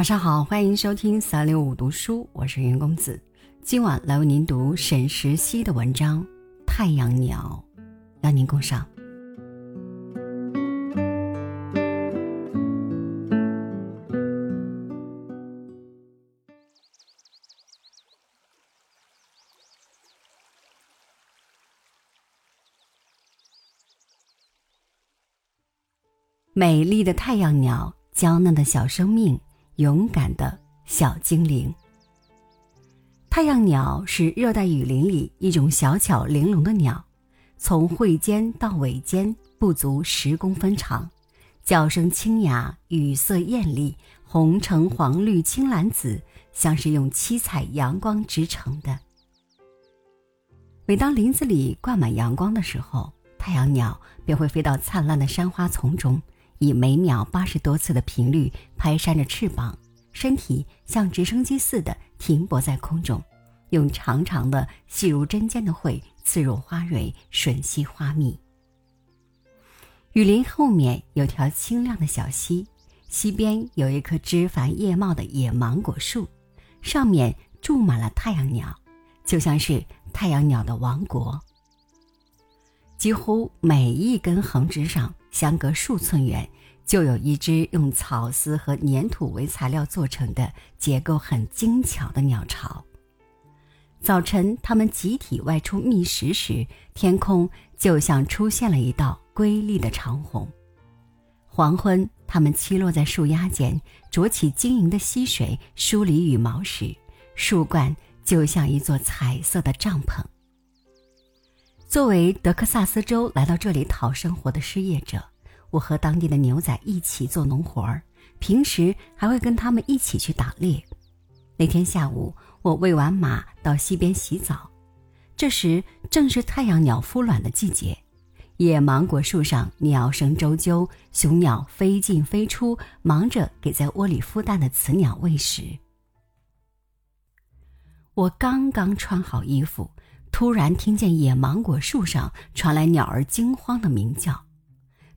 晚上好，欢迎收听三六五读书，我是云公子。今晚来为您读沈石溪的文章《太阳鸟》，邀您共赏。美丽的太阳鸟，娇嫩的小生命。勇敢的小精灵。太阳鸟是热带雨林里一种小巧玲珑的鸟，从喙尖到尾尖不足十公分长，叫声清雅，羽色艳丽，红橙黄绿青蓝紫，像是用七彩阳光织成的。每当林子里挂满阳光的时候，太阳鸟便会飞到灿烂的山花丛中。以每秒八十多次的频率拍扇着翅膀，身体像直升机似的停泊在空中，用长长的细如针尖的喙刺入花蕊，吮吸花蜜。雨林后面有条清亮的小溪，溪边有一棵枝繁叶茂的野芒果树，上面住满了太阳鸟，就像是太阳鸟的王国。几乎每一根横枝上。相隔数寸远，就有一只用草丝和粘土为材料做成的结构很精巧的鸟巢。早晨，它们集体外出觅食时，天空就像出现了一道瑰丽的长虹。黄昏，它们栖落在树丫间，啄起晶莹的溪水，梳理羽毛时，树冠就像一座彩色的帐篷。作为德克萨斯州来到这里讨生活的失业者，我和当地的牛仔一起做农活儿，平时还会跟他们一起去打猎。那天下午，我喂完马到溪边洗澡，这时正是太阳鸟孵卵的季节，野芒果树上鸟声啾啾，雄鸟飞进飞出，忙着给在窝里孵蛋的雌鸟喂食。我刚刚穿好衣服。突然听见野芒果树上传来鸟儿惊慌的鸣叫，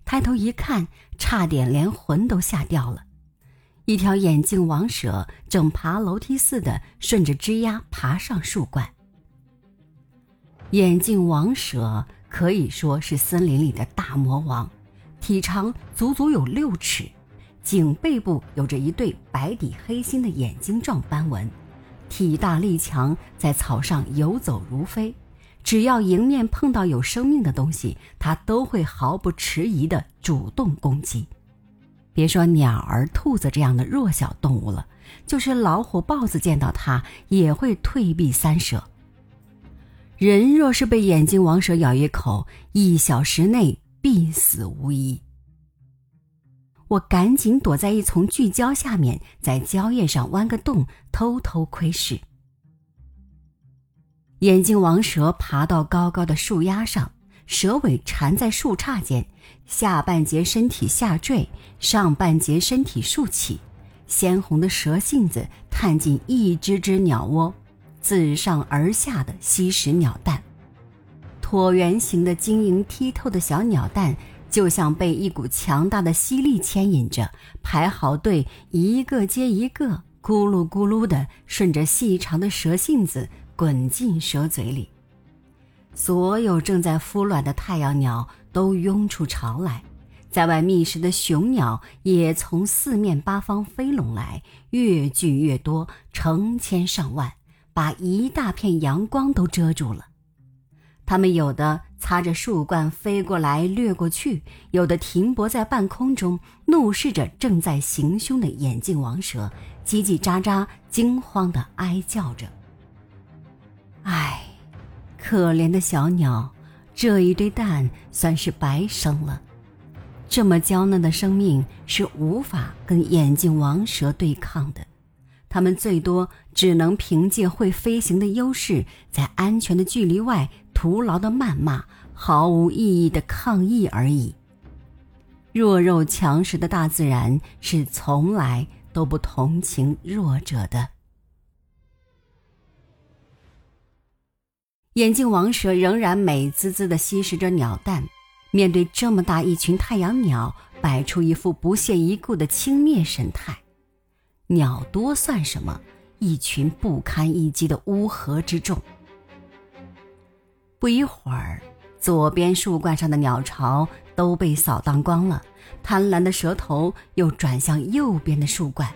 抬头一看，差点连魂都吓掉了。一条眼镜王蛇正爬楼梯似的顺着枝丫爬上树冠。眼镜王蛇可以说是森林里的大魔王，体长足足有六尺，颈背部有着一对白底黑心的眼睛状斑纹。体大力强，在草上游走如飞，只要迎面碰到有生命的东西，它都会毫不迟疑地主动攻击。别说鸟儿、兔子这样的弱小动物了，就是老虎、豹子见到它也会退避三舍。人若是被眼睛王蛇咬一口，一小时内必死无疑。我赶紧躲在一丛巨蕉下面，在蕉叶上弯个洞，偷偷窥视。眼镜王蛇爬到高高的树丫上，蛇尾缠在树杈间，下半截身体下坠，上半截身体竖起，鲜红的蛇信子探进一只只鸟窝，自上而下的吸食鸟蛋。椭圆形的晶莹剔透的小鸟蛋。就像被一股强大的吸力牵引着，排好队，一个接一个，咕噜咕噜的顺着细长的蛇信子滚进蛇嘴里。所有正在孵卵的太阳鸟都拥出巢来，在外觅食的雄鸟也从四面八方飞拢来，越聚越多，成千上万，把一大片阳光都遮住了。它们有的擦着树冠飞过来掠过去，有的停泊在半空中，怒视着正在行凶的眼镜王蛇，叽叽喳喳，惊慌地哀叫着。唉，可怜的小鸟，这一堆蛋算是白生了。这么娇嫩的生命是无法跟眼镜王蛇对抗的。它们最多只能凭借会飞行的优势，在安全的距离外徒劳的谩骂、毫无意义的抗议而已。弱肉强食的大自然是从来都不同情弱者的。眼镜王蛇仍然美滋滋的吸食着鸟蛋，面对这么大一群太阳鸟，摆出一副不屑一顾的轻蔑神态。鸟多算什么？一群不堪一击的乌合之众。不一会儿，左边树冠上的鸟巢都被扫荡光了，贪婪的蛇头又转向右边的树冠。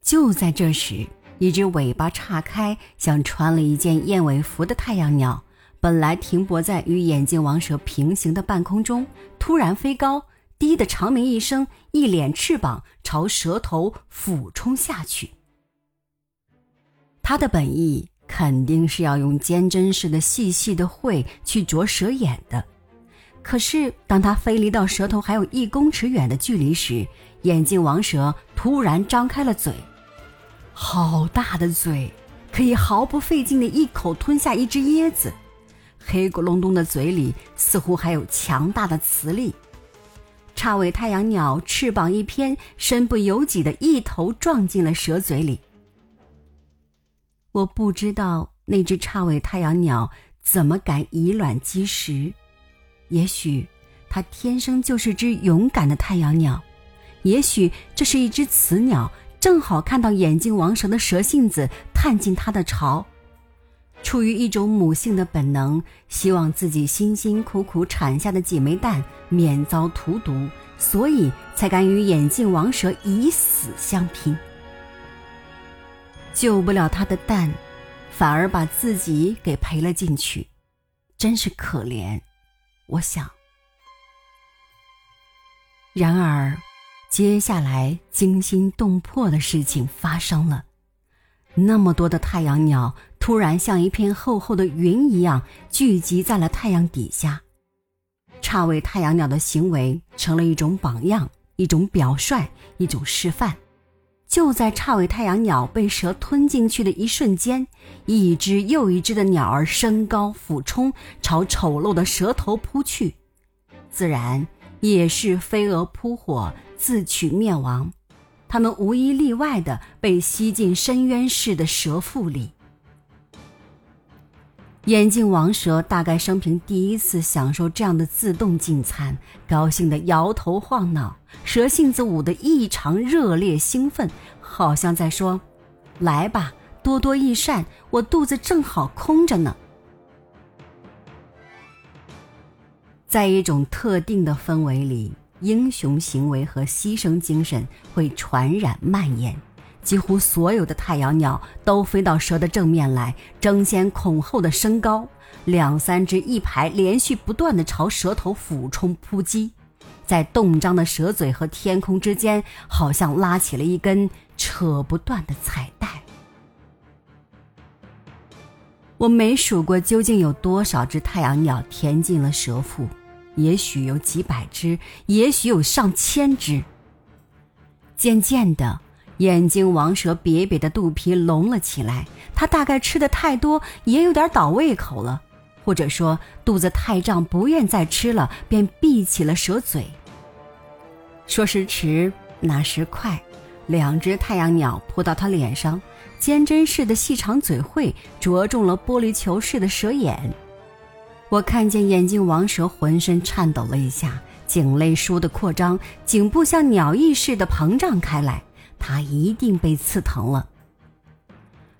就在这时，一只尾巴岔开、像穿了一件燕尾服的太阳鸟，本来停泊在与眼镜王蛇平行的半空中，突然飞高。低的长鸣一声，一脸翅膀朝蛇头俯冲下去。他的本意肯定是要用尖针似的细细的喙去啄蛇眼的，可是当他飞离到蛇头还有一公尺远的距离时，眼镜王蛇突然张开了嘴，好大的嘴，可以毫不费劲的一口吞下一只椰子，黑咕隆咚的嘴里似乎还有强大的磁力。叉尾太阳鸟翅膀一偏，身不由己的一头撞进了蛇嘴里。我不知道那只叉尾太阳鸟怎么敢以卵击石，也许它天生就是只勇敢的太阳鸟，也许这是一只雌鸟，正好看到眼镜王蛇的蛇信子探进它的巢。出于一种母性的本能，希望自己辛辛苦苦产下的几枚蛋免遭荼毒，所以才敢与眼镜王蛇以死相拼。救不了他的蛋，反而把自己给赔了进去，真是可怜。我想。然而，接下来惊心动魄的事情发生了，那么多的太阳鸟。突然，像一片厚厚的云一样聚集在了太阳底下。叉尾太阳鸟的行为成了一种榜样，一种表率，一种示范。就在叉尾太阳鸟被蛇吞进去的一瞬间，一只又一只的鸟儿升高俯冲，朝丑陋的蛇头扑去，自然也是飞蛾扑火，自取灭亡。它们无一例外的被吸进深渊似的蛇腹里。眼镜王蛇大概生平第一次享受这样的自动进餐，高兴的摇头晃脑，蛇性子舞得异常热烈兴奋，好像在说：“来吧，多多益善，我肚子正好空着呢。”在一种特定的氛围里，英雄行为和牺牲精神会传染蔓延。几乎所有的太阳鸟都飞到蛇的正面来，争先恐后的升高，两三只一排，连续不断的朝蛇头俯冲扑击，在动张的蛇嘴和天空之间，好像拉起了一根扯不断的彩带。我没数过究竟有多少只太阳鸟填进了蛇腹，也许有几百只，也许有上千只。渐渐的。眼睛王蛇瘪瘪的肚皮隆了起来，它大概吃的太多，也有点倒胃口了，或者说肚子太胀，不愿再吃了，便闭起了蛇嘴。说时迟，那时快，两只太阳鸟扑到它脸上，尖针似的细长嘴喙啄中了玻璃球似的蛇眼。我看见眼睛王蛇浑身颤抖了一下，颈肋倏地扩张，颈部像鸟翼似的膨胀开来。他一定被刺疼了。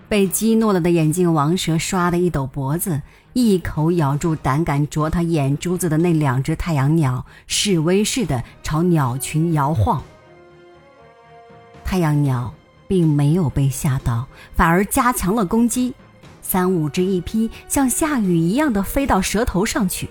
被激怒了的眼镜王蛇唰的一抖脖子，一口咬住胆敢啄他眼珠子的那两只太阳鸟，示威似的朝鸟群摇晃。太阳鸟并没有被吓到，反而加强了攻击，三五只一批，像下雨一样的飞到蛇头上去。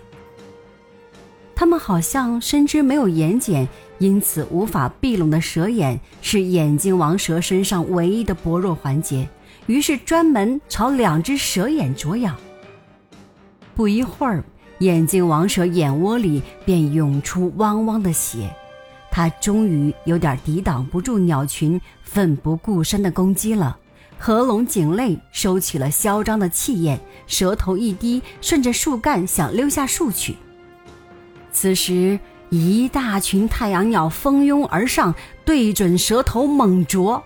他们好像深知没有眼睑。因此，无法闭拢的蛇眼是眼睛王蛇身上唯一的薄弱环节，于是专门朝两只蛇眼啄咬。不一会儿，眼睛王蛇眼窝里便涌出汪汪的血，它终于有点抵挡不住鸟群奋不顾身的攻击了，合拢颈肋，收起了嚣张的气焰，舌头一低，顺着树干想溜下树去。此时。一大群太阳鸟蜂拥而上，对准蛇头猛啄。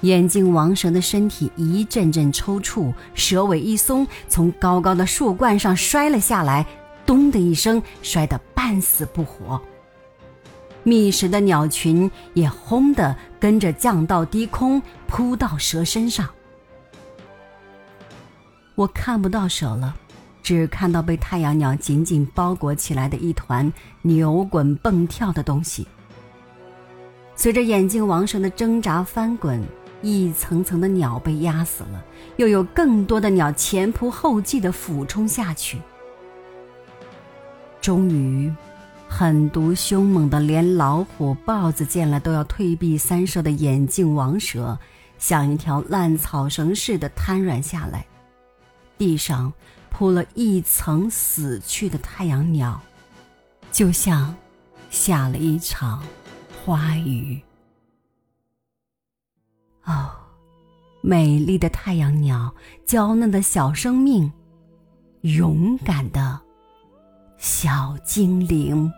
眼镜王蛇的身体一阵阵抽搐，蛇尾一松，从高高的树冠上摔了下来，咚的一声，摔得半死不活。觅食的鸟群也轰的跟着降到低空，扑到蛇身上。我看不到蛇了，只看到被太阳鸟紧紧包裹起来的一团扭滚蹦跳的东西。随着眼镜王蛇的挣扎翻滚，一层层的鸟被压死了，又有更多的鸟前仆后继的俯冲下去。终于。狠毒凶猛的，连老虎、豹子见了都要退避三舍的眼镜王蛇，像一条烂草绳似的瘫软下来，地上铺了一层死去的太阳鸟，就像下了一场花雨。哦，美丽的太阳鸟，娇嫩的小生命，勇敢的小精灵。